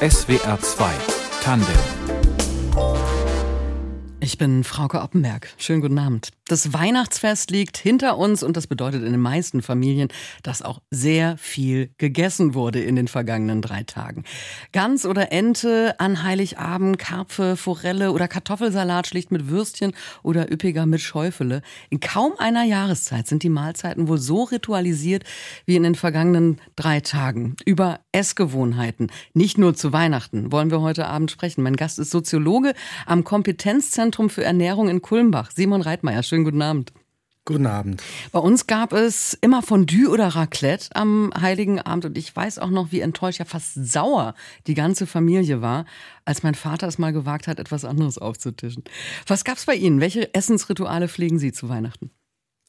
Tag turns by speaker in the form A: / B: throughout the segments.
A: SWR 2 Tandem
B: ich bin Frauke Oppenberg. Schönen guten Abend. Das Weihnachtsfest liegt hinter uns und das bedeutet in den meisten Familien, dass auch sehr viel gegessen wurde in den vergangenen drei Tagen. Gans oder Ente an Heiligabend, Karpfe, Forelle oder Kartoffelsalat schlicht mit Würstchen oder üppiger mit Schäufele. In kaum einer Jahreszeit sind die Mahlzeiten wohl so ritualisiert wie in den vergangenen drei Tagen. Über Essgewohnheiten, nicht nur zu Weihnachten, wollen wir heute Abend sprechen. Mein Gast ist Soziologe am Kompetenzzentrum Zentrum für Ernährung in Kulmbach. Simon Reitmeier, schönen guten Abend.
C: Guten Abend.
B: Bei uns gab es immer Fondue oder Raclette am Heiligen Abend und ich weiß auch noch, wie enttäuscht, ja fast sauer die ganze Familie war, als mein Vater es mal gewagt hat, etwas anderes aufzutischen. Was gab es bei Ihnen? Welche Essensrituale pflegen Sie zu Weihnachten?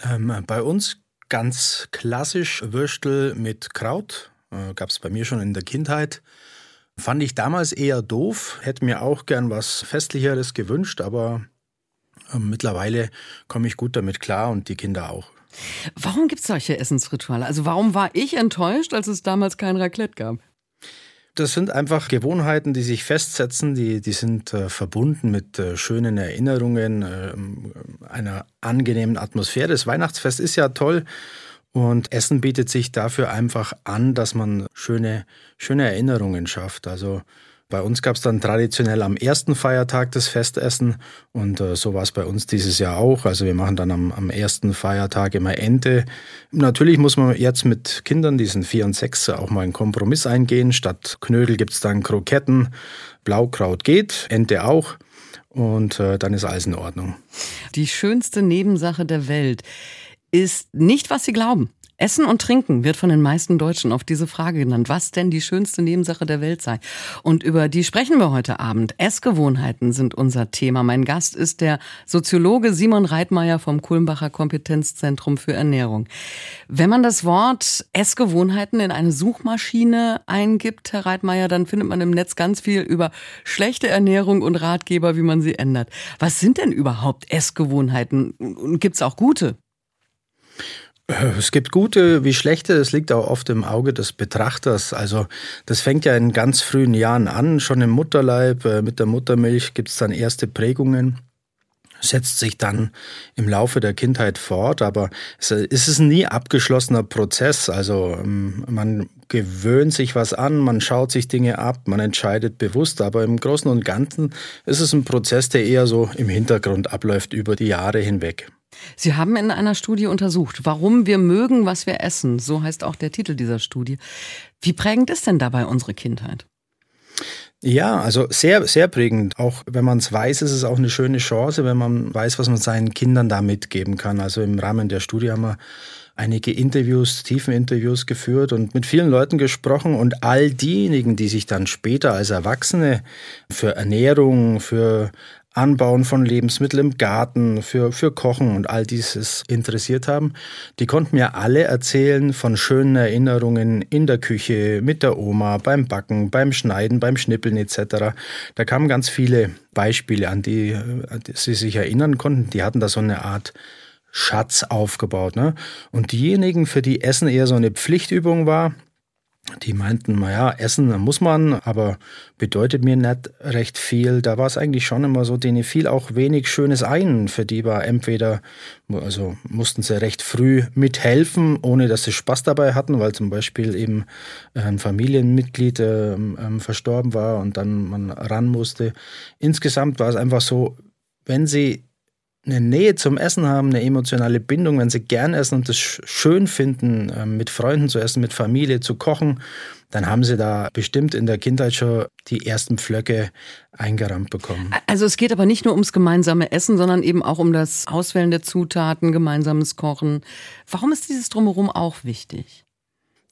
C: Ähm, bei uns ganz klassisch Würstel mit Kraut. Äh, gab es bei mir schon in der Kindheit. Fand ich damals eher doof, hätte mir auch gern was Festlicheres gewünscht, aber mittlerweile komme ich gut damit klar und die Kinder auch.
B: Warum gibt es solche Essensrituale? Also warum war ich enttäuscht, als es damals kein Raclette gab?
C: Das sind einfach Gewohnheiten, die sich festsetzen, die, die sind äh, verbunden mit äh, schönen Erinnerungen, äh, einer angenehmen Atmosphäre. Das Weihnachtsfest ist ja toll und Essen bietet sich dafür einfach an, dass man schöne, schöne Erinnerungen schafft. Also bei uns gab es dann traditionell am ersten Feiertag das Festessen und äh, so war es bei uns dieses Jahr auch. Also wir machen dann am, am ersten Feiertag immer Ente. Natürlich muss man jetzt mit Kindern, die sind vier und sechs, auch mal einen Kompromiss eingehen. Statt Knödel gibt es dann Kroketten, Blaukraut geht, Ente auch und äh, dann ist alles in Ordnung.
B: Die schönste Nebensache der Welt ist nicht, was Sie glauben. Essen und Trinken wird von den meisten Deutschen auf diese Frage genannt, was denn die schönste Nebensache der Welt sei. Und über die sprechen wir heute Abend. Essgewohnheiten sind unser Thema. Mein Gast ist der Soziologe Simon Reitmeier vom Kulmbacher Kompetenzzentrum für Ernährung. Wenn man das Wort Essgewohnheiten in eine Suchmaschine eingibt, Herr Reitmeier, dann findet man im Netz ganz viel über schlechte Ernährung und Ratgeber, wie man sie ändert. Was sind denn überhaupt Essgewohnheiten? Und gibt es auch gute?
C: Äh, es gibt gute wie schlechte, das liegt auch oft im Auge des Betrachters. Also das fängt ja in ganz frühen Jahren an, schon im Mutterleib, äh, mit der Muttermilch gibt es dann erste Prägungen setzt sich dann im Laufe der Kindheit fort, aber es ist ein nie abgeschlossener Prozess. Also ähm, man gewöhnt sich was an, man schaut sich Dinge ab, man entscheidet bewusst, aber im Großen und Ganzen ist es ein Prozess, der eher so im Hintergrund abläuft über die Jahre hinweg.
B: Sie haben in einer Studie untersucht, warum wir mögen, was wir essen. So heißt auch der Titel dieser Studie. Wie prägend ist denn dabei unsere Kindheit?
C: Ja, also sehr, sehr prägend. Auch wenn man es weiß, ist es auch eine schöne Chance, wenn man weiß, was man seinen Kindern da mitgeben kann. Also im Rahmen der Studie haben wir einige Interviews, tiefen Interviews geführt und mit vielen Leuten gesprochen und all diejenigen, die sich dann später als Erwachsene für Ernährung, für Anbauen von Lebensmitteln im Garten, für, für Kochen und all dieses interessiert haben, die konnten mir alle erzählen von schönen Erinnerungen in der Küche, mit der Oma, beim Backen, beim Schneiden, beim Schnippeln etc. Da kamen ganz viele Beispiele, an die, an die sie sich erinnern konnten. Die hatten da so eine Art Schatz aufgebaut. Ne? Und diejenigen, für die Essen eher so eine Pflichtübung war, die meinten, naja, essen muss man, aber bedeutet mir nicht recht viel. Da war es eigentlich schon immer so, denen fiel auch wenig Schönes ein. Für die war entweder, also mussten sie recht früh mithelfen, ohne dass sie Spaß dabei hatten, weil zum Beispiel eben ein Familienmitglied äh, verstorben war und dann man ran musste. Insgesamt war es einfach so, wenn sie eine Nähe zum Essen haben, eine emotionale Bindung, wenn sie gern essen und es schön finden, ähm, mit Freunden zu essen, mit Familie zu kochen, dann haben sie da bestimmt in der Kindheit schon die ersten Pflöcke eingerammt bekommen.
B: Also es geht aber nicht nur ums gemeinsame Essen, sondern eben auch um das Auswählen der Zutaten, gemeinsames Kochen. Warum ist dieses drumherum auch wichtig?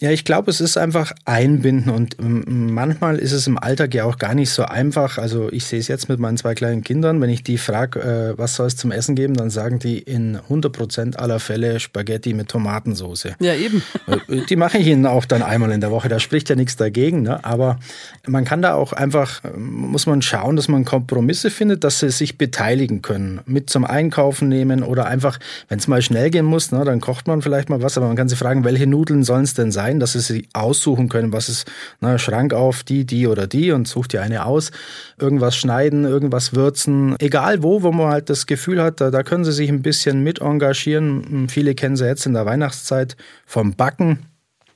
C: Ja, ich glaube, es ist einfach einbinden und ähm, manchmal ist es im Alltag ja auch gar nicht so einfach. Also ich sehe es jetzt mit meinen zwei kleinen Kindern, wenn ich die frage, äh, was soll es zum Essen geben, dann sagen die in 100 Prozent aller Fälle Spaghetti mit Tomatensauce.
B: Ja, eben.
C: Äh, die mache ich ihnen auch dann einmal in der Woche, da spricht ja nichts dagegen. Ne? Aber man kann da auch einfach, ähm, muss man schauen, dass man Kompromisse findet, dass sie sich beteiligen können. Mit zum Einkaufen nehmen oder einfach, wenn es mal schnell gehen muss, ne, dann kocht man vielleicht mal was, aber man kann sie fragen, welche Nudeln sollen es denn sein? Rein, dass sie sich aussuchen können, was ist, na, Schrank auf, die, die oder die und sucht dir eine aus. Irgendwas schneiden, irgendwas würzen, egal wo, wo man halt das Gefühl hat, da, da können sie sich ein bisschen mit engagieren. Viele kennen sie jetzt in der Weihnachtszeit vom Backen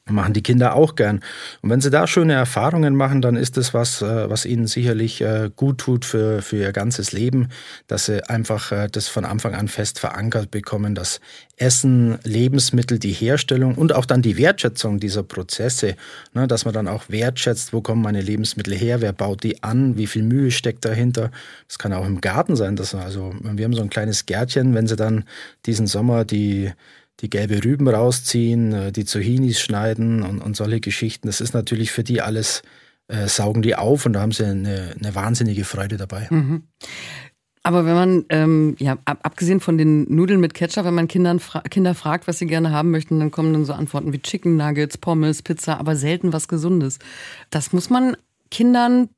C: machen die Kinder auch gern. Und wenn sie da schöne Erfahrungen machen, dann ist das was, äh, was ihnen sicherlich äh, gut tut für, für ihr ganzes Leben, dass sie einfach äh, das von Anfang an fest verankert bekommen, dass Essen, Lebensmittel, die Herstellung und auch dann die Wertschätzung dieser Prozesse, ne, dass man dann auch wertschätzt, wo kommen meine Lebensmittel her, wer baut die an, wie viel Mühe steckt dahinter. Das kann auch im Garten sein, dass also wir haben so ein kleines Gärtchen, wenn sie dann diesen Sommer die die gelbe Rüben rausziehen, äh, die Zucchinis schneiden und, und solche Geschichten. Das ist natürlich für die alles, äh, saugen die auf und da haben sie eine, eine wahnsinnige Freude dabei. Mhm.
B: Aber wenn man, ähm, ja, ab, abgesehen von den Nudeln mit Ketchup, wenn man Kindern fra Kinder fragt, was sie gerne haben möchten, dann kommen dann so Antworten wie Chicken Nuggets, Pommes, Pizza, aber selten was Gesundes. Das muss man Kindern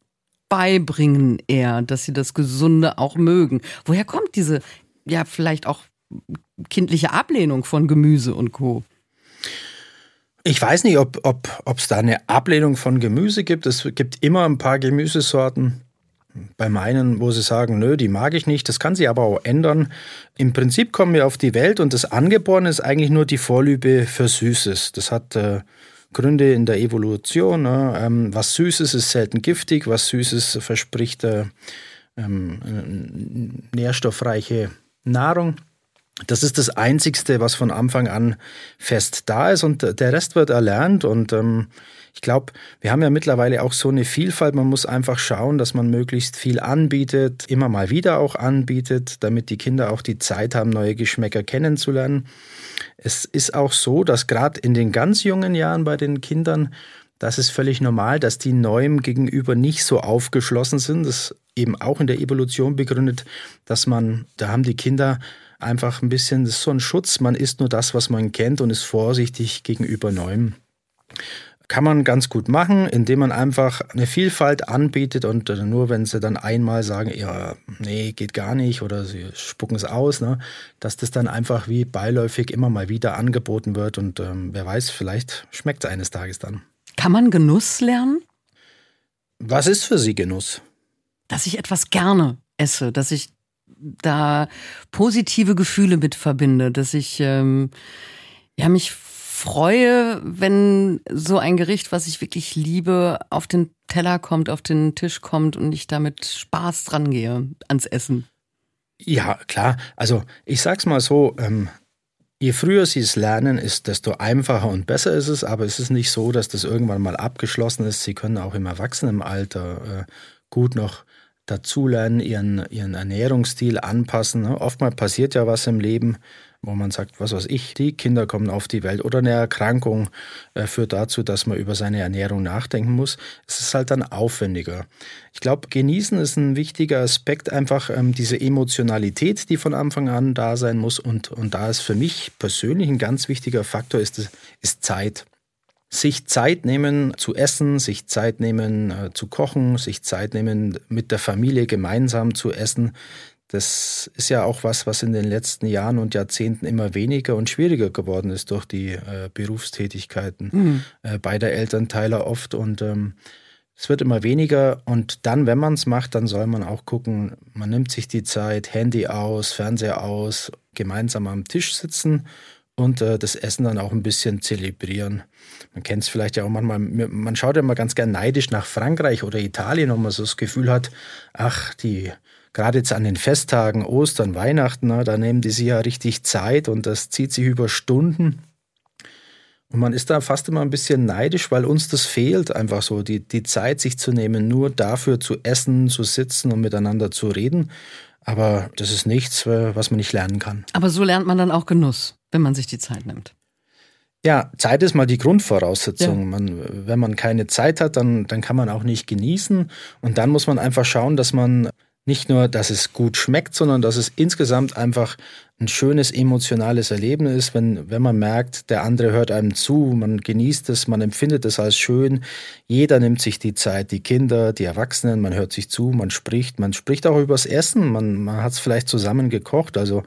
B: beibringen eher, dass sie das Gesunde auch mögen. Woher kommt diese, ja, vielleicht auch kindliche Ablehnung von Gemüse und Co.
C: Ich weiß nicht, ob es ob, da eine Ablehnung von Gemüse gibt. Es gibt immer ein paar Gemüsesorten. Bei meinen, wo sie sagen, nö, die mag ich nicht. Das kann sich aber auch ändern. Im Prinzip kommen wir auf die Welt und das Angeborene ist eigentlich nur die Vorliebe für Süßes. Das hat äh, Gründe in der Evolution. Ne? Ähm, was Süßes ist selten giftig, was Süßes verspricht äh, ähm, nährstoffreiche Nahrung. Das ist das Einzigste, was von Anfang an fest da ist und der Rest wird erlernt und ähm, ich glaube, wir haben ja mittlerweile auch so eine Vielfalt. Man muss einfach schauen, dass man möglichst viel anbietet, immer mal wieder auch anbietet, damit die Kinder auch die Zeit haben, neue Geschmäcker kennenzulernen. Es ist auch so, dass gerade in den ganz jungen Jahren bei den Kindern, das ist völlig normal, dass die Neuem gegenüber nicht so aufgeschlossen sind. Das ist eben auch in der Evolution begründet, dass man, da haben die Kinder einfach ein bisschen, das ist so ein Schutz, man isst nur das, was man kennt und ist vorsichtig gegenüber Neuem. Kann man ganz gut machen, indem man einfach eine Vielfalt anbietet und nur wenn sie dann einmal sagen, ja, nee, geht gar nicht oder sie spucken es aus, ne, dass das dann einfach wie beiläufig immer mal wieder angeboten wird und ähm, wer weiß, vielleicht schmeckt es eines Tages dann.
B: Kann man Genuss lernen?
C: Was ist für Sie Genuss?
B: Dass ich etwas gerne esse, dass ich da positive Gefühle mit verbinde, dass ich ähm, ja mich freue, wenn so ein Gericht, was ich wirklich liebe, auf den Teller kommt, auf den Tisch kommt und ich damit Spaß dran gehe ans Essen.
C: Ja, klar. Also ich sag's mal so, ähm, je früher sie es lernen, ist, desto einfacher und besser ist es, aber es ist nicht so, dass das irgendwann mal abgeschlossen ist. Sie können auch im Erwachsenenalter äh, gut noch dazulernen, ihren, ihren Ernährungsstil anpassen. Ne? Oftmal passiert ja was im Leben, wo man sagt, was weiß ich, die Kinder kommen auf die Welt oder eine Erkrankung äh, führt dazu, dass man über seine Ernährung nachdenken muss. Es ist halt dann aufwendiger. Ich glaube, genießen ist ein wichtiger Aspekt, einfach ähm, diese Emotionalität, die von Anfang an da sein muss. Und, und da ist für mich persönlich ein ganz wichtiger Faktor, ist, ist Zeit sich Zeit nehmen zu essen, sich Zeit nehmen äh, zu kochen, sich Zeit nehmen mit der Familie gemeinsam zu essen. Das ist ja auch was, was in den letzten Jahren und Jahrzehnten immer weniger und schwieriger geworden ist durch die äh, Berufstätigkeiten mhm. äh, beider Elternteile oft. Und ähm, es wird immer weniger. Und dann, wenn man es macht, dann soll man auch gucken, man nimmt sich die Zeit, Handy aus, Fernseher aus, gemeinsam am Tisch sitzen und äh, das Essen dann auch ein bisschen zelebrieren. Man kennt es vielleicht ja auch manchmal, man schaut ja immer ganz gern neidisch nach Frankreich oder Italien, wo man so das Gefühl hat, ach, die, gerade jetzt an den Festtagen, Ostern, Weihnachten, na, da nehmen die sich ja richtig Zeit und das zieht sich über Stunden. Und man ist da fast immer ein bisschen neidisch, weil uns das fehlt, einfach so die, die Zeit sich zu nehmen, nur dafür zu essen, zu sitzen und miteinander zu reden. Aber das ist nichts, äh, was man nicht lernen kann.
B: Aber so lernt man dann auch Genuss, wenn man sich die Zeit nimmt.
C: Ja, Zeit ist mal die Grundvoraussetzung. Ja. Man, wenn man keine Zeit hat, dann, dann kann man auch nicht genießen. Und dann muss man einfach schauen, dass man nicht nur, dass es gut schmeckt, sondern dass es insgesamt einfach ein schönes emotionales Erlebnis ist, wenn, wenn man merkt, der andere hört einem zu, man genießt es, man empfindet es als schön. Jeder nimmt sich die Zeit, die Kinder, die Erwachsenen, man hört sich zu, man spricht, man spricht auch übers Essen, man, man hat es vielleicht zusammen gekocht. Also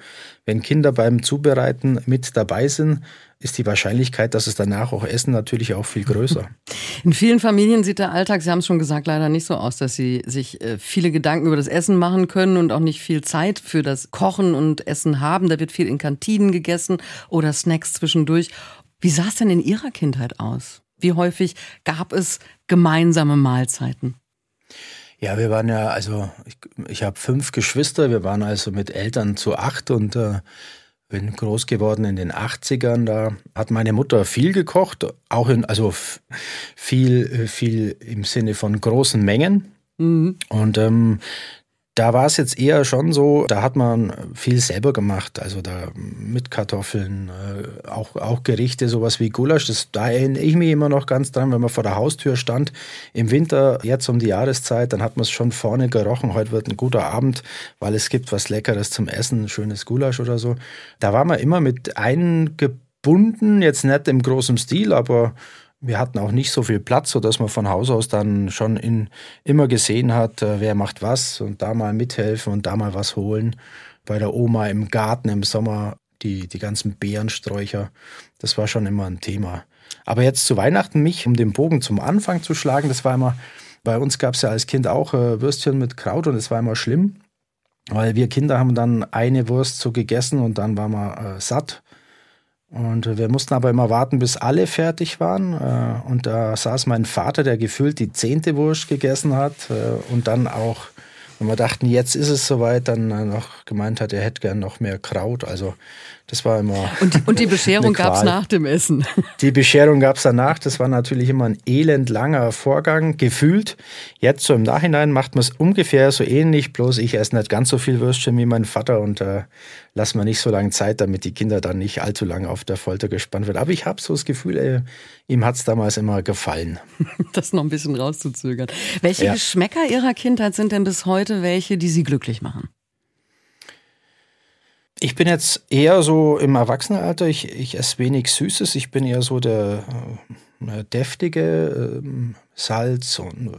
C: wenn Kinder beim Zubereiten mit dabei sind, ist die Wahrscheinlichkeit, dass es danach auch essen, natürlich auch viel größer.
B: In vielen Familien sieht der Alltag, Sie haben es schon gesagt, leider nicht so aus, dass Sie sich äh, viele Gedanken über das Essen machen können und auch nicht viel Zeit für das Kochen und Essen haben. Da wird viel in Kantinen gegessen oder Snacks zwischendurch. Wie sah es denn in Ihrer Kindheit aus? Wie häufig gab es gemeinsame Mahlzeiten?
C: Ja, wir waren ja, also ich, ich habe fünf Geschwister, wir waren also mit Eltern zu acht und äh, bin groß geworden in den 80ern. Da hat meine Mutter viel gekocht, auch in, also viel, viel im Sinne von großen Mengen. Mhm. Und ähm, da war es jetzt eher schon so, da hat man viel selber gemacht, also da mit Kartoffeln, äh, auch, auch Gerichte, sowas wie Gulasch, das, da erinnere ich mich immer noch ganz dran, wenn man vor der Haustür stand, im Winter, jetzt um die Jahreszeit, dann hat man es schon vorne gerochen, heute wird ein guter Abend, weil es gibt was Leckeres zum Essen, schönes Gulasch oder so. Da war man immer mit eingebunden, jetzt nicht im großen Stil, aber wir hatten auch nicht so viel Platz, sodass man von Haus aus dann schon in, immer gesehen hat, äh, wer macht was und da mal mithelfen und da mal was holen. Bei der Oma im Garten im Sommer die, die ganzen Beerensträucher, das war schon immer ein Thema. Aber jetzt zu Weihnachten mich, um den Bogen zum Anfang zu schlagen, das war immer, bei uns gab es ja als Kind auch äh, Würstchen mit Kraut und es war immer schlimm, weil wir Kinder haben dann eine Wurst so gegessen und dann waren wir äh, satt und wir mussten aber immer warten, bis alle fertig waren. Äh, und da saß mein Vater, der gefühlt die zehnte Wurst gegessen hat äh, und dann auch wenn wir dachten, jetzt ist es soweit, dann noch gemeint hat, er hätte gern noch mehr Kraut. Also das war immer.
B: Und, und die Bescherung gab es nach dem Essen.
C: Die Bescherung gab es danach. Das war natürlich immer ein elendlanger Vorgang, gefühlt. Jetzt so im Nachhinein macht man es ungefähr so ähnlich, bloß ich esse nicht ganz so viel Würstchen wie mein Vater und äh, lass mir nicht so lange Zeit, damit die Kinder dann nicht allzu lange auf der Folter gespannt werden. Aber ich habe so das Gefühl, ey, ihm hat es damals immer gefallen.
B: das noch ein bisschen rauszuzögern. Welche ja. Geschmäcker Ihrer Kindheit sind denn bis heute welche, die Sie glücklich machen?
C: Ich bin jetzt eher so im Erwachsenenalter. Ich, ich esse wenig Süßes. Ich bin eher so der äh, deftige äh, Salz und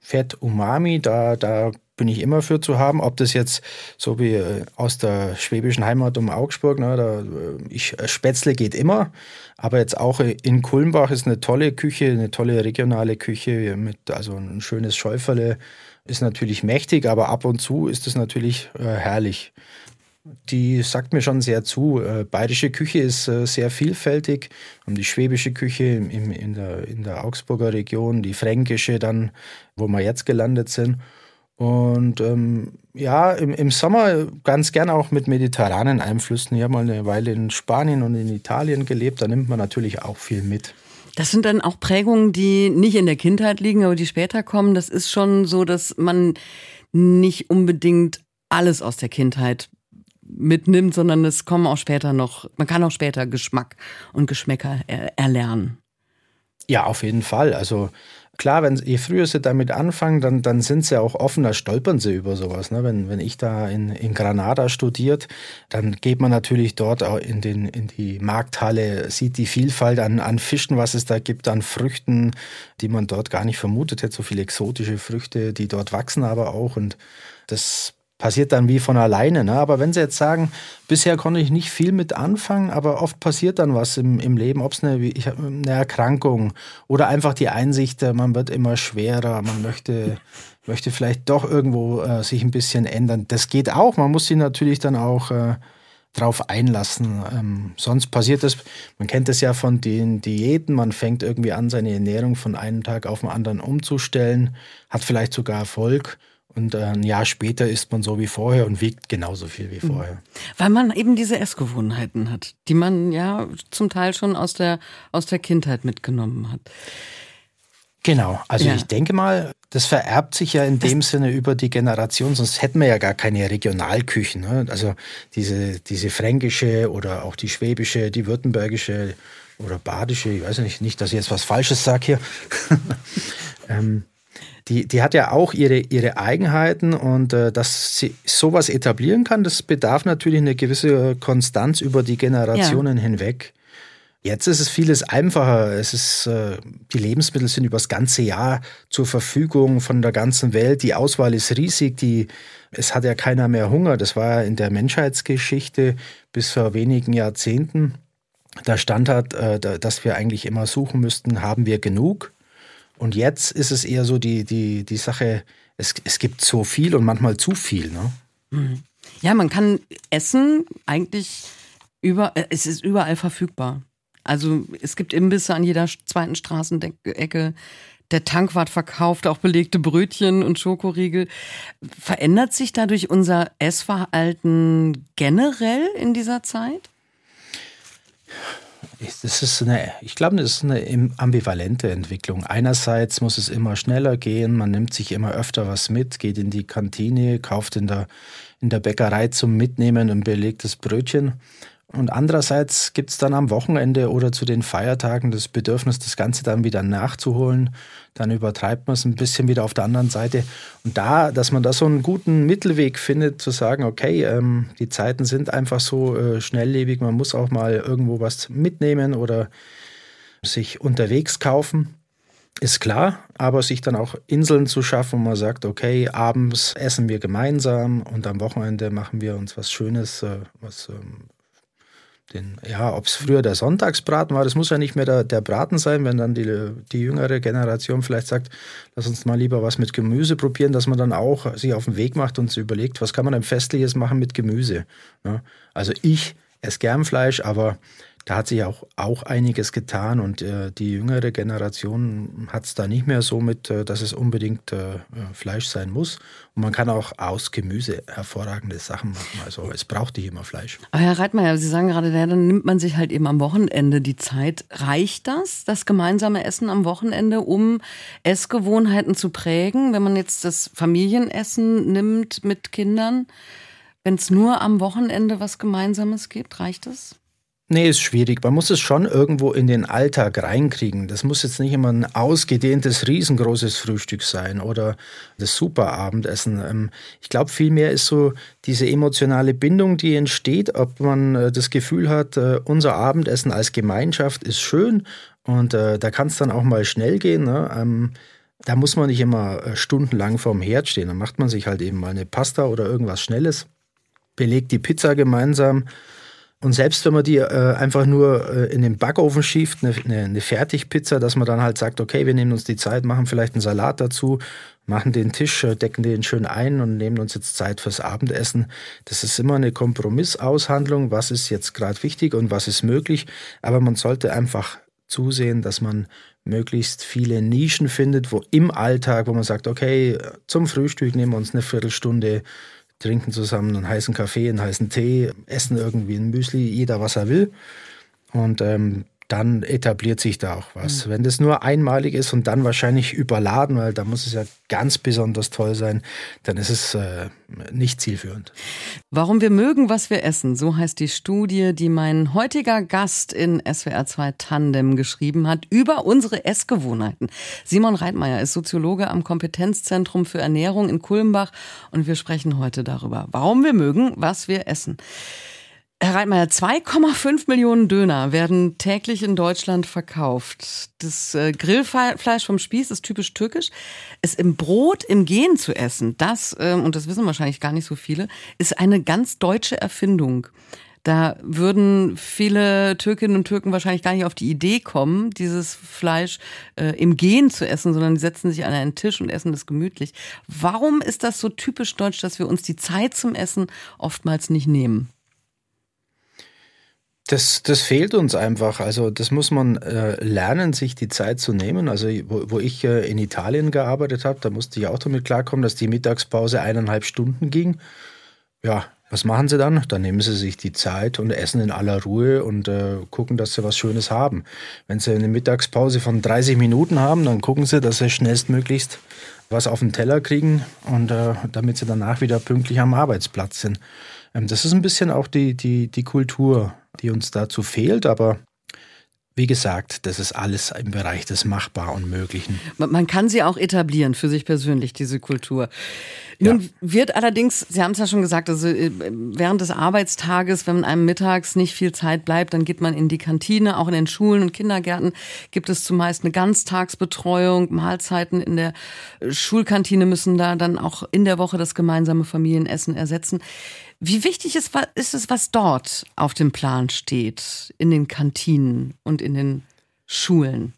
C: Fett, Umami. Da, da bin ich immer für zu haben. Ob das jetzt so wie äh, aus der schwäbischen Heimat um Augsburg, ne, da, äh, ich, äh, Spätzle geht immer. Aber jetzt auch in Kulmbach ist eine tolle Küche, eine tolle regionale Küche mit also ein schönes Schäuferle ist natürlich mächtig, aber ab und zu ist es natürlich äh, herrlich die sagt mir schon sehr zu. Äh, bayerische Küche ist äh, sehr vielfältig. Und die schwäbische Küche in, der, in der Augsburger Region, die fränkische dann, wo wir jetzt gelandet sind. Und ähm, ja, im, im Sommer ganz gern auch mit mediterranen Einflüssen. Ich habe mal eine Weile in Spanien und in Italien gelebt, da nimmt man natürlich auch viel mit.
B: Das sind dann auch Prägungen, die nicht in der Kindheit liegen, aber die später kommen. Das ist schon so, dass man nicht unbedingt alles aus der Kindheit mitnimmt, sondern es kommen auch später noch, man kann auch später Geschmack und Geschmäcker er erlernen.
C: Ja, auf jeden Fall. Also klar, wenn je früher sie damit anfangen, dann, dann sind sie auch offener, stolpern sie über sowas. Ne? Wenn, wenn ich da in, in Granada studiert, dann geht man natürlich dort auch in, den, in die Markthalle, sieht die Vielfalt an, an Fischen, was es da gibt, an Früchten, die man dort gar nicht vermutet hätte, so viele exotische Früchte, die dort wachsen aber auch und das passiert dann wie von alleine. Ne? Aber wenn Sie jetzt sagen, bisher konnte ich nicht viel mit anfangen, aber oft passiert dann was im, im Leben, ob es eine, eine, Erkrankung oder einfach die Einsicht, äh, man wird immer schwerer, man möchte, möchte vielleicht doch irgendwo äh, sich ein bisschen ändern. Das geht auch, man muss sich natürlich dann auch äh, drauf einlassen. Ähm, sonst passiert das, man kennt das ja von den Diäten, man fängt irgendwie an, seine Ernährung von einem Tag auf den anderen umzustellen, hat vielleicht sogar Erfolg und äh, ein Jahr später isst man so wie vorher und wiegt genauso viel wie mhm. vorher.
B: Weil man eben diese Essgewohnheiten hat, die man ja zum Teil schon aus der, aus der Kindheit mitgenommen hat.
C: Genau, also ja. ich denke mal, das vererbt sich ja in das dem Sinne über die Generation, sonst hätten wir ja gar keine Regionalküchen. Ne? Also diese, diese fränkische oder auch die schwäbische, die württembergische oder badische, ich weiß nicht, nicht, dass ich jetzt was Falsches sage hier. ähm, die, die hat ja auch ihre, ihre Eigenheiten und äh, dass sie sowas etablieren kann, das bedarf natürlich eine gewisse Konstanz über die Generationen ja. hinweg. Jetzt ist es vieles einfacher. Es ist, äh, die Lebensmittel sind übers ganze Jahr zur Verfügung von der ganzen Welt. Die Auswahl ist riesig. Die, es hat ja keiner mehr Hunger. Das war in der Menschheitsgeschichte bis vor wenigen Jahrzehnten der Standard, äh, dass wir eigentlich immer suchen müssten, haben wir genug? Und jetzt ist es eher so die, die, die Sache, es, es gibt so viel und manchmal zu viel. Ne?
B: Mhm. Ja, man kann essen eigentlich über, äh, es ist überall verfügbar. Also es gibt Imbisse an jeder zweiten Straßenecke. Der Tankwart verkauft auch belegte Brötchen und Schokoriegel. Verändert sich dadurch unser Essverhalten generell in dieser Zeit?
C: Das ist eine, ich glaube, das ist eine ambivalente Entwicklung. Einerseits muss es immer schneller gehen, man nimmt sich immer öfter was mit, geht in die Kantine, kauft in der, in der Bäckerei zum Mitnehmen ein belegtes Brötchen. Und andererseits gibt es dann am Wochenende oder zu den Feiertagen das Bedürfnis, das Ganze dann wieder nachzuholen. Dann übertreibt man es ein bisschen wieder auf der anderen Seite. Und da, dass man da so einen guten Mittelweg findet, zu sagen, okay, ähm, die Zeiten sind einfach so äh, schnelllebig, man muss auch mal irgendwo was mitnehmen oder sich unterwegs kaufen. Ist klar, aber sich dann auch Inseln zu schaffen, wo man sagt, okay, abends essen wir gemeinsam und am Wochenende machen wir uns was Schönes, äh, was ähm, den, ja, ob es früher der Sonntagsbraten war, das muss ja nicht mehr der, der Braten sein, wenn dann die, die jüngere Generation vielleicht sagt, lass uns mal lieber was mit Gemüse probieren, dass man dann auch sich auf den Weg macht und sich überlegt, was kann man denn Festliches machen mit Gemüse. Ja? Ne? Also ich esse gern Fleisch, aber da hat sich auch, auch einiges getan und äh, die jüngere Generation hat es da nicht mehr so mit, äh, dass es unbedingt äh, Fleisch sein muss. Und man kann auch aus Gemüse hervorragende Sachen machen. Also es braucht nicht immer Fleisch.
B: Aber Herr Reitmeier, Sie sagen gerade, ja, dann nimmt man sich halt eben am Wochenende die Zeit. Reicht das, das gemeinsame Essen am Wochenende, um Essgewohnheiten zu prägen? Wenn man jetzt das Familienessen nimmt mit Kindern, wenn es nur am Wochenende was Gemeinsames gibt, reicht das?
C: Nee, ist schwierig. Man muss es schon irgendwo in den Alltag reinkriegen. Das muss jetzt nicht immer ein ausgedehntes, riesengroßes Frühstück sein oder das Superabendessen. Ähm, ich glaube, vielmehr ist so diese emotionale Bindung, die entsteht, ob man äh, das Gefühl hat, äh, unser Abendessen als Gemeinschaft ist schön und äh, da kann es dann auch mal schnell gehen. Ne? Ähm, da muss man nicht immer stundenlang vorm Herd stehen. Dann macht man sich halt eben mal eine Pasta oder irgendwas Schnelles, belegt die Pizza gemeinsam und selbst wenn man die äh, einfach nur äh, in den Backofen schiebt, eine, eine, eine Fertigpizza, dass man dann halt sagt, okay, wir nehmen uns die Zeit, machen vielleicht einen Salat dazu, machen den Tisch, äh, decken den schön ein und nehmen uns jetzt Zeit fürs Abendessen. Das ist immer eine Kompromissaushandlung, was ist jetzt gerade wichtig und was ist möglich. Aber man sollte einfach zusehen, dass man möglichst viele Nischen findet, wo im Alltag, wo man sagt, okay, zum Frühstück nehmen wir uns eine Viertelstunde trinken zusammen einen heißen Kaffee, einen heißen Tee, essen irgendwie ein Müsli, jeder was er will. Und ähm, dann etabliert sich da auch was. Mhm. Wenn das nur einmalig ist und dann wahrscheinlich überladen, weil da muss es ja ganz besonders toll sein, dann ist es äh, nicht zielführend.
B: Warum wir mögen, was wir essen, so heißt die Studie, die mein heutiger Gast in SWR 2 Tandem geschrieben hat über unsere Essgewohnheiten. Simon Reitmeier ist Soziologe am Kompetenzzentrum für Ernährung in Kulmbach und wir sprechen heute darüber, warum wir mögen, was wir essen. Herr Reitmeier, 2,5 Millionen Döner werden täglich in Deutschland verkauft. Das äh, Grillfleisch vom Spieß ist typisch türkisch. Es im Brot im Gehen zu essen, das, ähm, und das wissen wahrscheinlich gar nicht so viele, ist eine ganz deutsche Erfindung. Da würden viele Türkinnen und Türken wahrscheinlich gar nicht auf die Idee kommen, dieses Fleisch äh, im Gehen zu essen, sondern die setzen sich an einen Tisch und essen das gemütlich. Warum ist das so typisch deutsch, dass wir uns die Zeit zum Essen oftmals nicht nehmen?
C: Das, das fehlt uns einfach. Also das muss man äh, lernen, sich die Zeit zu nehmen. Also wo, wo ich äh, in Italien gearbeitet habe, da musste ich auch damit klarkommen, dass die Mittagspause eineinhalb Stunden ging. Ja, was machen sie dann? Dann nehmen sie sich die Zeit und essen in aller Ruhe und äh, gucken, dass sie was Schönes haben. Wenn sie eine Mittagspause von 30 Minuten haben, dann gucken sie, dass sie schnellstmöglichst was auf den Teller kriegen und äh, damit sie danach wieder pünktlich am Arbeitsplatz sind. Ähm, das ist ein bisschen auch die, die, die Kultur die uns dazu fehlt. Aber wie gesagt, das ist alles im Bereich des Machbar und Möglichen.
B: Man kann sie auch etablieren für sich persönlich, diese Kultur. Nun ja. wird allerdings, Sie haben es ja schon gesagt, also äh, während des Arbeitstages, wenn einem mittags nicht viel Zeit bleibt, dann geht man in die Kantine. Auch in den Schulen und Kindergärten gibt es zumeist eine Ganztagsbetreuung. Mahlzeiten in der Schulkantine müssen da dann auch in der Woche das gemeinsame Familienessen ersetzen. Wie wichtig ist, ist es, was dort auf dem Plan steht, in den Kantinen und in den Schulen?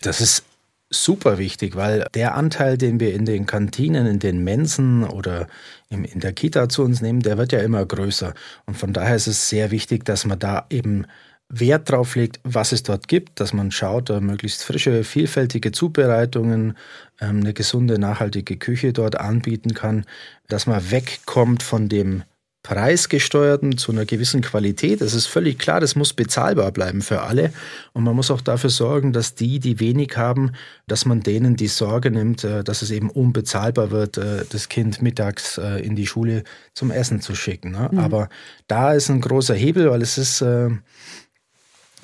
C: Das ist super wichtig, weil der Anteil, den wir in den Kantinen, in den Mensen oder in der Kita zu uns nehmen, der wird ja immer größer. Und von daher ist es sehr wichtig, dass man da eben Wert drauf legt, was es dort gibt, dass man schaut, möglichst frische, vielfältige Zubereitungen, ähm, eine gesunde, nachhaltige Küche dort anbieten kann, dass man wegkommt von dem preisgesteuerten zu einer gewissen Qualität. Es ist völlig klar, das muss bezahlbar bleiben für alle. Und man muss auch dafür sorgen, dass die, die wenig haben, dass man denen die Sorge nimmt, äh, dass es eben unbezahlbar wird, äh, das Kind mittags äh, in die Schule zum Essen zu schicken. Ne? Mhm. Aber da ist ein großer Hebel, weil es ist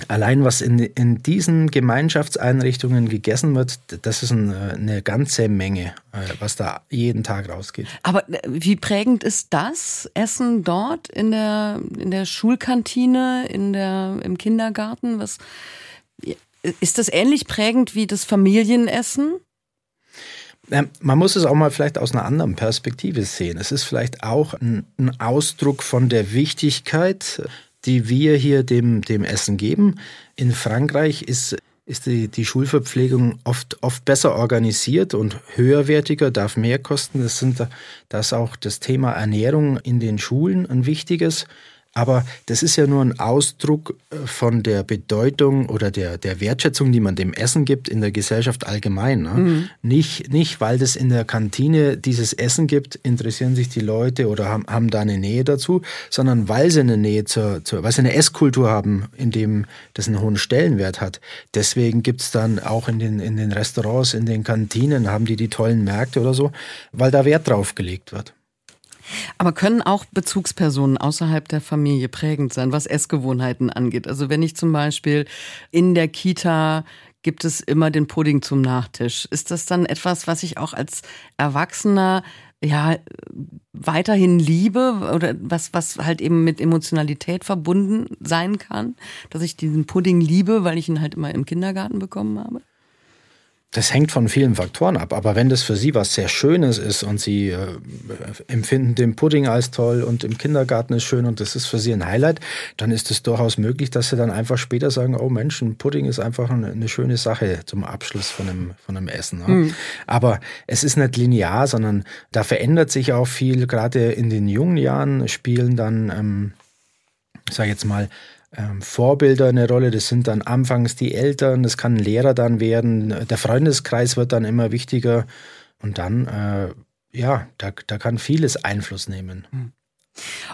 C: Allein was in, in diesen Gemeinschaftseinrichtungen gegessen wird, das ist eine, eine ganze Menge, äh, was da jeden Tag rausgeht.
B: Aber äh, wie prägend ist das Essen dort in der, in der Schulkantine, in der, im Kindergarten? Was, ist das ähnlich prägend wie das Familienessen?
C: Man muss es auch mal vielleicht aus einer anderen Perspektive sehen. Es ist vielleicht auch ein, ein Ausdruck von der Wichtigkeit die wir hier dem, dem Essen geben. In Frankreich ist, ist die, die Schulverpflegung oft, oft besser organisiert und höherwertiger, darf mehr kosten. Das, sind, das ist auch das Thema Ernährung in den Schulen ein wichtiges. Aber das ist ja nur ein Ausdruck äh, von der Bedeutung oder der, der Wertschätzung, die man dem Essen gibt in der Gesellschaft allgemein. Ne? Mhm. Nicht, nicht, weil das in der Kantine dieses Essen gibt, interessieren sich die Leute oder haben, haben da eine Nähe dazu, sondern weil sie eine Nähe zur, zur weil sie eine Esskultur haben, in dem das einen hohen Stellenwert hat. Deswegen gibt es dann auch in den, in den Restaurants, in den Kantinen, haben die die tollen Märkte oder so, weil da Wert drauf gelegt wird.
B: Aber können auch Bezugspersonen außerhalb der Familie prägend sein, was Essgewohnheiten angeht? Also wenn ich zum Beispiel in der Kita gibt es immer den Pudding zum Nachtisch. Ist das dann etwas, was ich auch als Erwachsener ja weiterhin liebe oder was was halt eben mit Emotionalität verbunden sein kann, dass ich diesen Pudding liebe, weil ich ihn halt immer im Kindergarten bekommen habe?
C: Das hängt von vielen Faktoren ab. Aber wenn das für Sie was sehr Schönes ist und Sie äh, empfinden den Pudding als toll und im Kindergarten ist schön und das ist für Sie ein Highlight, dann ist es durchaus möglich, dass Sie dann einfach später sagen, oh Mensch, ein Pudding ist einfach eine, eine schöne Sache zum Abschluss von einem, von einem Essen. Ne? Mhm. Aber es ist nicht linear, sondern da verändert sich auch viel. Gerade in den jungen Jahren spielen dann, ähm, ich sage jetzt mal, ähm, Vorbilder eine Rolle. Das sind dann anfangs die Eltern, das kann ein Lehrer dann werden. Der Freundeskreis wird dann immer wichtiger. Und dann, äh, ja, da, da kann vieles Einfluss nehmen. Hm.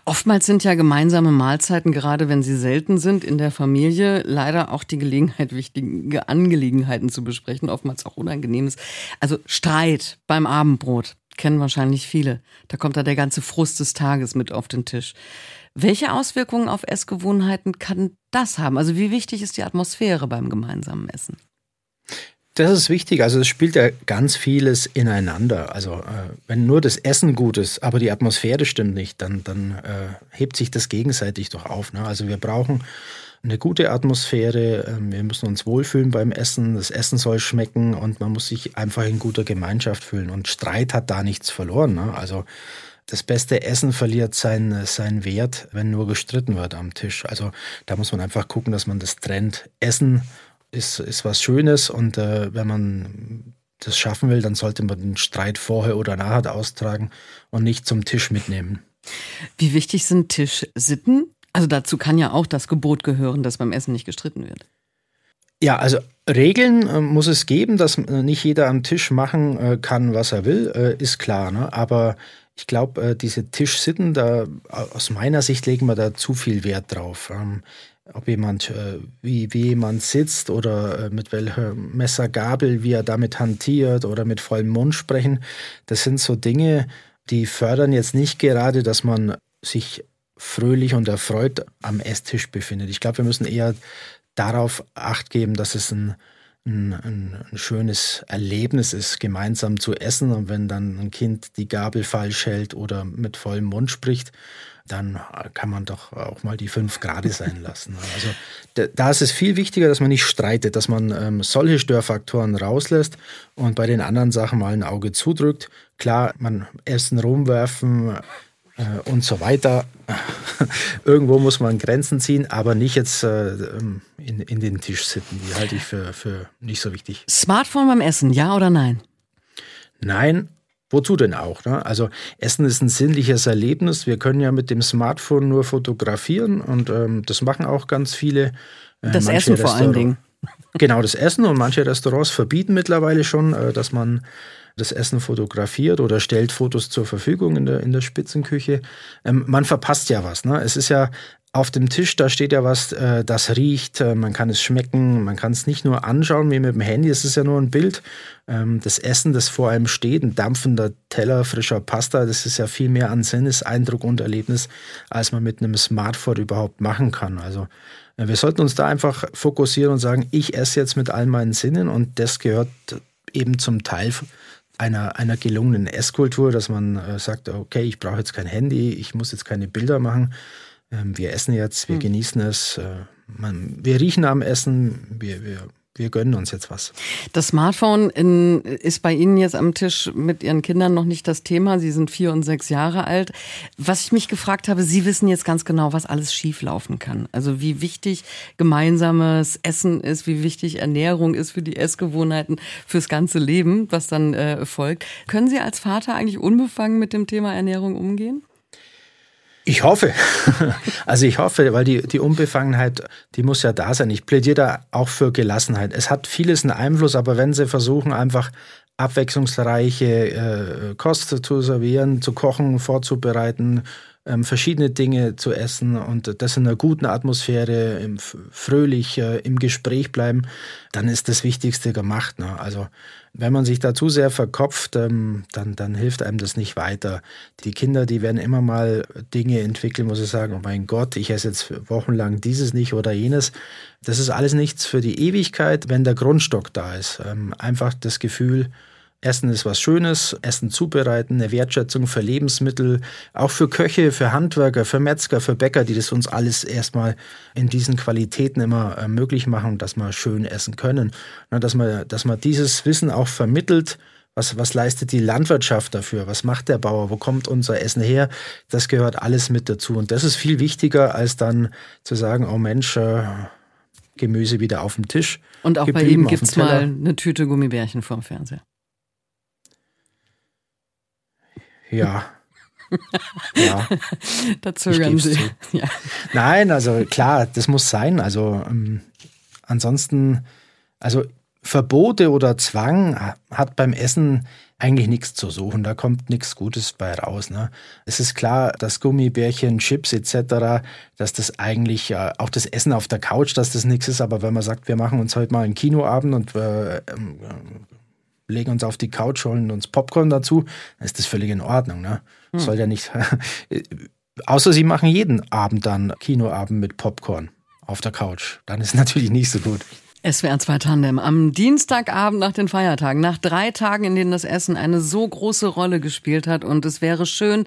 B: Oftmals sind ja gemeinsame Mahlzeiten, gerade wenn sie selten sind, in der Familie leider auch die Gelegenheit, wichtige Angelegenheiten zu besprechen, oftmals auch Unangenehmes. Also Streit beim Abendbrot kennen wahrscheinlich viele. Da kommt da der ganze Frust des Tages mit auf den Tisch. Welche Auswirkungen auf Essgewohnheiten kann das haben? Also wie wichtig ist die Atmosphäre beim gemeinsamen Essen?
C: Das ist wichtig. Also es spielt ja ganz vieles ineinander. Also äh, wenn nur das Essen gut ist, aber die Atmosphäre stimmt nicht, dann, dann äh, hebt sich das gegenseitig doch auf. Ne? Also wir brauchen eine gute Atmosphäre. Ähm, wir müssen uns wohlfühlen beim Essen. Das Essen soll schmecken und man muss sich einfach in guter Gemeinschaft fühlen. Und Streit hat da nichts verloren. Ne? Also das beste Essen verliert seinen, seinen Wert, wenn nur gestritten wird am Tisch. Also da muss man einfach gucken, dass man das trennt. Essen ist, ist was Schönes und äh, wenn man das schaffen will, dann sollte man den Streit vorher oder nachher austragen und nicht zum Tisch mitnehmen.
B: Wie wichtig sind Tischsitten? Also dazu kann ja auch das Gebot gehören, dass beim Essen nicht gestritten wird.
C: Ja, also Regeln äh, muss es geben, dass äh, nicht jeder am Tisch machen äh, kann, was er will, äh, ist klar. Ne? Aber ich glaube, äh, diese Tischsitten, da aus meiner Sicht legen wir da zu viel Wert drauf. Ähm, ob jemand, äh, wie, wie jemand sitzt oder äh, mit welchem Messer, Gabel, wie er damit hantiert oder mit vollem Mund sprechen, das sind so Dinge, die fördern jetzt nicht gerade, dass man sich fröhlich und erfreut am Esstisch befindet. Ich glaube, wir müssen eher darauf acht geben, dass es ein, ein, ein, ein, schönes Erlebnis ist, gemeinsam zu essen. Und wenn dann ein Kind die Gabel falsch hält oder mit vollem Mund spricht, dann kann man doch auch mal die fünf Grade sein lassen. Also da ist es viel wichtiger, dass man nicht streitet, dass man ähm, solche Störfaktoren rauslässt und bei den anderen Sachen mal ein Auge zudrückt. Klar, man Essen rumwerfen, äh, und so weiter. Irgendwo muss man Grenzen ziehen, aber nicht jetzt äh, ähm, in, in den Tisch sitzen. Die halte ich für, für nicht so wichtig.
B: Smartphone beim Essen, ja oder nein?
C: Nein, Wozu denn auch? Ne? Also Essen ist ein sinnliches Erlebnis. Wir können ja mit dem Smartphone nur fotografieren und ähm, das machen auch ganz viele.
B: Äh, das Essen vor allen Dingen.
C: Genau, das Essen und manche Restaurants verbieten mittlerweile schon, äh, dass man das Essen fotografiert oder stellt Fotos zur Verfügung in der, in der Spitzenküche. Ähm, man verpasst ja was. Ne? Es ist ja auf dem Tisch, da steht ja was, äh, das riecht, äh, man kann es schmecken, man kann es nicht nur anschauen wie mit dem Handy, es ist ja nur ein Bild. Ähm, das Essen, das vor einem steht, ein dampfender Teller frischer Pasta, das ist ja viel mehr an Sinneseindruck und Erlebnis, als man mit einem Smartphone überhaupt machen kann. Also äh, wir sollten uns da einfach fokussieren und sagen, ich esse jetzt mit all meinen Sinnen und das gehört eben zum Teil einer, einer gelungenen Esskultur, dass man äh, sagt, okay, ich brauche jetzt kein Handy, ich muss jetzt keine Bilder machen. Ähm, wir essen jetzt, wir hm. genießen es, äh, man, wir riechen am Essen, wir, wir wir gönnen uns jetzt was.
B: Das Smartphone in, ist bei Ihnen jetzt am Tisch mit Ihren Kindern noch nicht das Thema. Sie sind vier und sechs Jahre alt. Was ich mich gefragt habe, Sie wissen jetzt ganz genau, was alles schieflaufen kann. Also wie wichtig gemeinsames Essen ist, wie wichtig Ernährung ist für die Essgewohnheiten, fürs ganze Leben, was dann äh, folgt. Können Sie als Vater eigentlich unbefangen mit dem Thema Ernährung umgehen?
C: Ich hoffe. Also ich hoffe, weil die, die Unbefangenheit, die muss ja da sein. Ich plädiere da auch für Gelassenheit. Es hat vieles einen Einfluss, aber wenn Sie versuchen, einfach abwechslungsreiche äh, Kost zu servieren, zu kochen, vorzubereiten, ähm, verschiedene Dinge zu essen und das in einer guten Atmosphäre, im, fröhlich äh, im Gespräch bleiben, dann ist das Wichtigste gemacht. Ne? Also wenn man sich da zu sehr verkopft, ähm, dann, dann hilft einem das nicht weiter. Die Kinder, die werden immer mal Dinge entwickeln, wo sie sagen, oh mein Gott, ich esse jetzt wochenlang dieses nicht oder jenes. Das ist alles nichts für die Ewigkeit, wenn der Grundstock da ist. Ähm, einfach das Gefühl, Essen ist was Schönes, Essen zubereiten, eine Wertschätzung für Lebensmittel, auch für Köche, für Handwerker, für Metzger, für Bäcker, die das uns alles erstmal in diesen Qualitäten immer äh, möglich machen, dass wir schön essen können. dass, man, dass man dieses Wissen auch vermittelt, was, was leistet die Landwirtschaft dafür? Was macht der Bauer? Wo kommt unser Essen her? Das gehört alles mit dazu. Und das ist viel wichtiger, als dann zu sagen, oh Mensch, äh, Gemüse wieder auf dem Tisch.
B: Und auch bei Ihnen gibt es mal eine Tüte Gummibärchen vorm Fernseher.
C: Ja. ja.
B: da zögern Sie.
C: Ja. Nein, also klar, das muss sein. Also ähm, ansonsten, also Verbote oder Zwang hat beim Essen eigentlich nichts zu suchen. Da kommt nichts Gutes bei raus. Ne? Es ist klar, dass Gummibärchen, Chips etc., dass das eigentlich äh, auch das Essen auf der Couch, dass das nichts ist. Aber wenn man sagt, wir machen uns heute mal einen Kinoabend und äh, ähm, legen uns auf die Couch, holen uns Popcorn dazu, dann ist das völlig in Ordnung. Ne? Hm. Soll ja nicht. Außer sie machen jeden Abend dann Kinoabend mit Popcorn auf der Couch. Dann ist es natürlich nicht so gut.
B: SWR 2 Tandem am Dienstagabend nach den Feiertagen, nach drei Tagen, in denen das Essen eine so große Rolle gespielt hat. Und es wäre schön,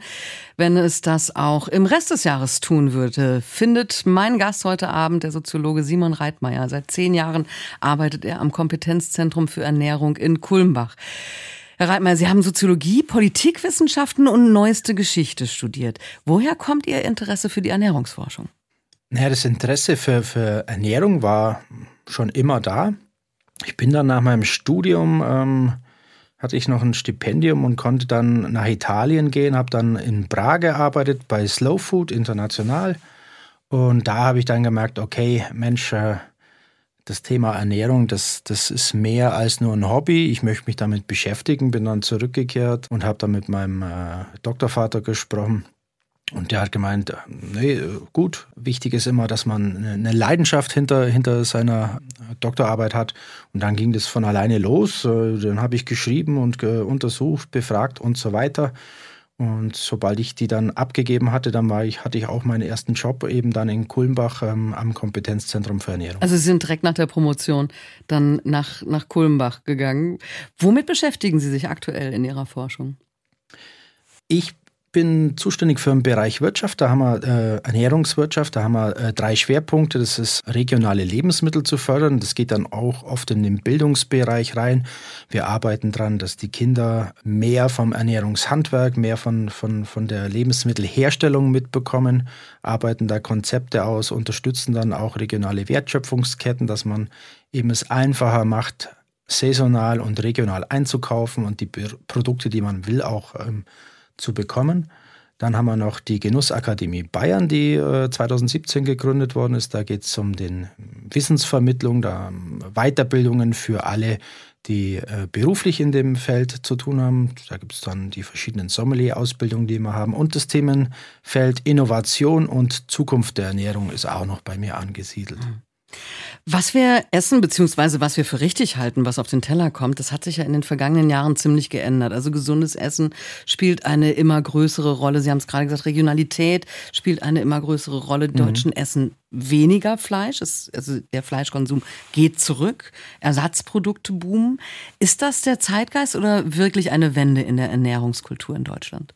B: wenn es das auch im Rest des Jahres tun würde, findet mein Gast heute Abend, der Soziologe Simon Reitmeier. Seit zehn Jahren arbeitet er am Kompetenzzentrum für Ernährung in Kulmbach. Herr Reitmeier, Sie haben Soziologie, Politikwissenschaften und neueste Geschichte studiert. Woher kommt Ihr Interesse für die Ernährungsforschung?
C: Naja, das Interesse für, für Ernährung war schon immer da. Ich bin dann nach meinem Studium, ähm, hatte ich noch ein Stipendium und konnte dann nach Italien gehen, habe dann in Prag gearbeitet bei Slow Food International. Und da habe ich dann gemerkt, okay, Mensch, äh, das Thema Ernährung, das, das ist mehr als nur ein Hobby. Ich möchte mich damit beschäftigen, bin dann zurückgekehrt und habe dann mit meinem äh, Doktorvater gesprochen. Und der hat gemeint, nee, gut, wichtig ist immer, dass man eine Leidenschaft hinter, hinter seiner Doktorarbeit hat. Und dann ging das von alleine los. Dann habe ich geschrieben und untersucht, befragt und so weiter. Und sobald ich die dann abgegeben hatte, dann war ich, hatte ich auch meinen ersten Job eben dann in Kulmbach ähm, am Kompetenzzentrum für Ernährung.
B: Also Sie sind direkt nach der Promotion dann nach, nach Kulmbach gegangen. Womit beschäftigen Sie sich aktuell in Ihrer Forschung?
C: Ich bin zuständig für den Bereich Wirtschaft. Da haben wir äh, Ernährungswirtschaft, da haben wir äh, drei Schwerpunkte. Das ist regionale Lebensmittel zu fördern. Das geht dann auch oft in den Bildungsbereich rein. Wir arbeiten daran, dass die Kinder mehr vom Ernährungshandwerk, mehr von, von, von der Lebensmittelherstellung mitbekommen, arbeiten da Konzepte aus, unterstützen dann auch regionale Wertschöpfungsketten, dass man eben es einfacher macht, saisonal und regional einzukaufen und die Produkte, die man will, auch ähm, zu bekommen. Dann haben wir noch die Genussakademie Bayern, die äh, 2017 gegründet worden ist. Da geht es um den Wissensvermittlung, da Weiterbildungen für alle, die äh, beruflich in dem Feld zu tun haben. Da gibt es dann die verschiedenen Sommelier-Ausbildungen, die wir haben. Und das Themenfeld Innovation und Zukunft der Ernährung ist auch noch bei mir angesiedelt. Mhm.
B: Was wir essen, beziehungsweise was wir für richtig halten, was auf den Teller kommt, das hat sich ja in den vergangenen Jahren ziemlich geändert. Also gesundes Essen spielt eine immer größere Rolle. Sie haben es gerade gesagt, Regionalität spielt eine immer größere Rolle. Die mhm. Deutschen essen weniger Fleisch, es, also der Fleischkonsum geht zurück, Ersatzprodukte boomen. Ist das der Zeitgeist oder wirklich eine Wende in der Ernährungskultur in Deutschland?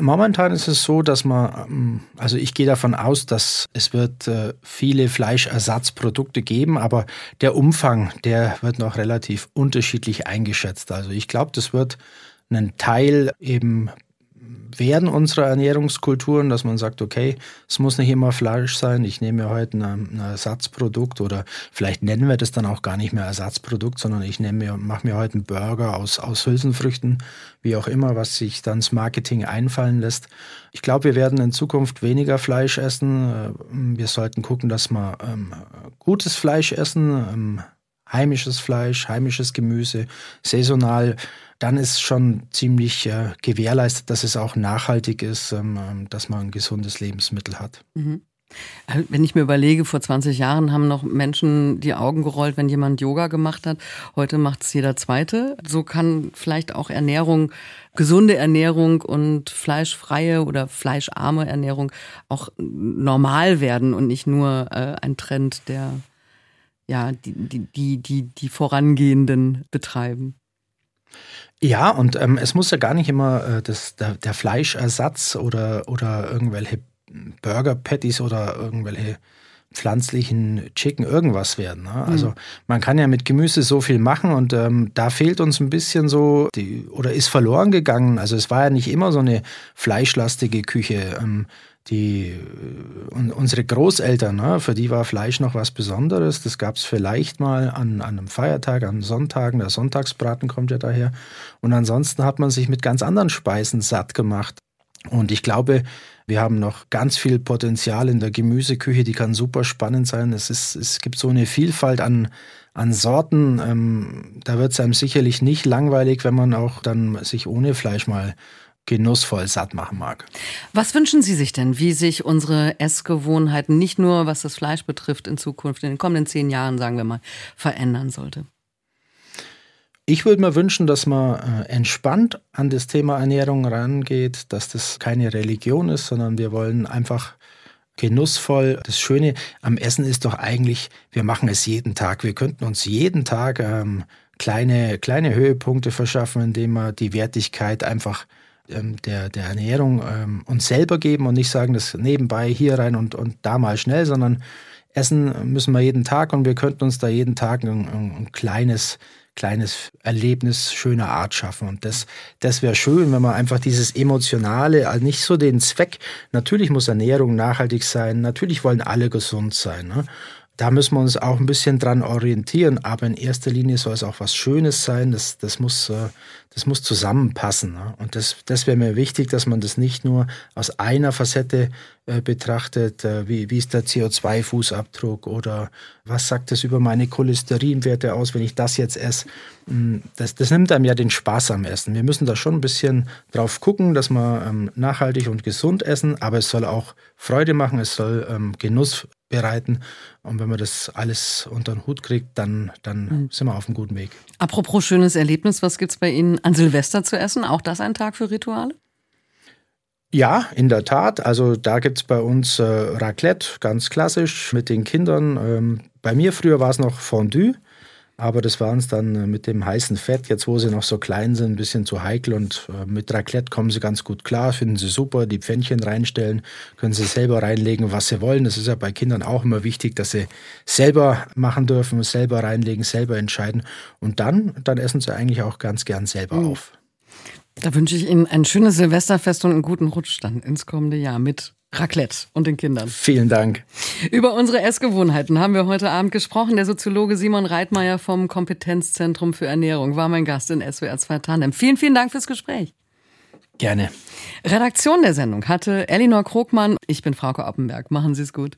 C: Momentan ist es so, dass man, ähm, also ich gehe davon aus, dass es wird äh, viele Fleischersatzprodukte geben, aber der Umfang, der wird noch relativ unterschiedlich eingeschätzt. Also ich glaube, das wird einen Teil eben werden unserer Ernährungskulturen, dass man sagt, okay, es muss nicht immer Fleisch sein, ich nehme mir heute ein, Ersatzprodukt oder vielleicht nennen wir das dann auch gar nicht mehr Ersatzprodukt, sondern ich nehme mir, mache mir heute einen Burger aus, aus Hülsenfrüchten, wie auch immer, was sich dann das Marketing einfallen lässt. Ich glaube, wir werden in Zukunft weniger Fleisch essen. Wir sollten gucken, dass wir ähm, gutes Fleisch essen, ähm, heimisches Fleisch, heimisches Gemüse, saisonal dann ist schon ziemlich äh, gewährleistet, dass es auch nachhaltig ist, ähm, ähm dass man ein gesundes Lebensmittel hat.
B: Mhm. Äh, wenn ich mir überlege, vor 20 Jahren haben noch Menschen die Augen gerollt, wenn jemand Yoga gemacht hat. Heute macht es jeder Zweite. So kann vielleicht auch Ernährung, gesunde Ernährung und fleischfreie oder fleischarme Ernährung auch normal werden und nicht nur äh, ein Trend, der ja die, die, die, die, die Vorangehenden betreiben.
C: Ja, und ähm, es muss ja gar nicht immer äh, das, der, der, Fleischersatz oder, oder irgendwelche Burger Patties oder irgendwelche pflanzlichen Chicken irgendwas werden. Ne? Also mhm. man kann ja mit Gemüse so viel machen und ähm, da fehlt uns ein bisschen so die, oder ist verloren gegangen. Also es war ja nicht immer so eine fleischlastige Küche. Ähm, die, und unsere Großeltern, ne, für die war Fleisch noch was Besonderes. Das gab es vielleicht mal an, an einem Feiertag, an Sonntagen. Der Sonntagsbraten kommt ja daher. Und ansonsten hat man sich mit ganz anderen Speisen satt gemacht. Und ich glaube, wir haben noch ganz viel Potenzial in der Gemüseküche, die kann super spannend sein. Es, ist, es gibt so eine Vielfalt an, an Sorten. Ähm, da wird es einem sicherlich nicht langweilig, wenn man auch dann sich ohne Fleisch mal genussvoll satt machen mag.
B: Was wünschen Sie sich denn, wie sich unsere Essgewohnheiten nicht nur was das Fleisch betrifft in Zukunft, in den kommenden zehn Jahren, sagen wir mal, verändern sollte?
C: Ich würde mir wünschen, dass man äh, entspannt an das Thema Ernährung rangeht, dass das keine Religion ist, sondern wir wollen einfach genussvoll. Das Schöne am Essen ist doch eigentlich, wir machen es jeden Tag. Wir könnten uns jeden Tag ähm, kleine, kleine Höhepunkte verschaffen, indem wir die Wertigkeit einfach der, der Ernährung ähm, uns selber geben und nicht sagen, das nebenbei hier rein und, und da mal schnell, sondern essen müssen wir jeden Tag und wir könnten uns da jeden Tag ein, ein kleines kleines Erlebnis schöner Art schaffen. Und das, das wäre schön, wenn man einfach dieses Emotionale, also nicht so den Zweck, natürlich muss Ernährung nachhaltig sein, natürlich wollen alle gesund sein. Ne? Da müssen wir uns auch ein bisschen dran orientieren, aber in erster Linie soll es auch was Schönes sein. Das, das, muss, äh, das muss zusammenpassen. Ne? Und das, das wäre mir wichtig, dass man das nicht nur aus einer Facette äh, betrachtet, äh, wie, wie ist der CO2-Fußabdruck oder was sagt das über meine Cholesterinwerte aus, wenn ich das jetzt esse. Hm, das, das nimmt einem ja den Spaß am Essen. Wir müssen da schon ein bisschen drauf gucken, dass wir ähm, nachhaltig und gesund essen, aber es soll auch Freude machen, es soll ähm, Genuss bereiten. Und wenn man das alles unter den Hut kriegt, dann, dann mhm. sind wir auf einem guten Weg.
B: Apropos schönes Erlebnis, was gibt es bei Ihnen an Silvester zu essen? Auch das ein Tag für Rituale?
C: Ja, in der Tat. Also da gibt es bei uns äh, Raclette, ganz klassisch mit den Kindern. Ähm, bei mir früher war es noch Fondue. Aber das war uns dann äh, mit dem heißen Fett, jetzt wo sie noch so klein sind, ein bisschen zu heikel. Und äh, mit Raclette kommen sie ganz gut klar, finden sie super. Die Pfännchen reinstellen, können sie selber reinlegen, was sie wollen. Das ist ja bei Kindern auch immer wichtig, dass sie selber machen dürfen, selber reinlegen, selber entscheiden. Und dann, dann essen sie eigentlich auch ganz gern selber mhm. auf.
B: Da wünsche ich Ihnen ein schönes Silvesterfest und einen guten Rutsch dann ins kommende Jahr mit Raclette und den Kindern.
C: Vielen Dank.
B: Über unsere Essgewohnheiten haben wir heute Abend gesprochen. Der Soziologe Simon Reitmeier vom Kompetenzzentrum für Ernährung war mein Gast in SWR 2 Tandem. Vielen, vielen Dank fürs Gespräch.
C: Gerne.
B: Redaktion der Sendung hatte Elinor Krogmann. Ich bin Frauke Oppenberg. Machen Sie es gut.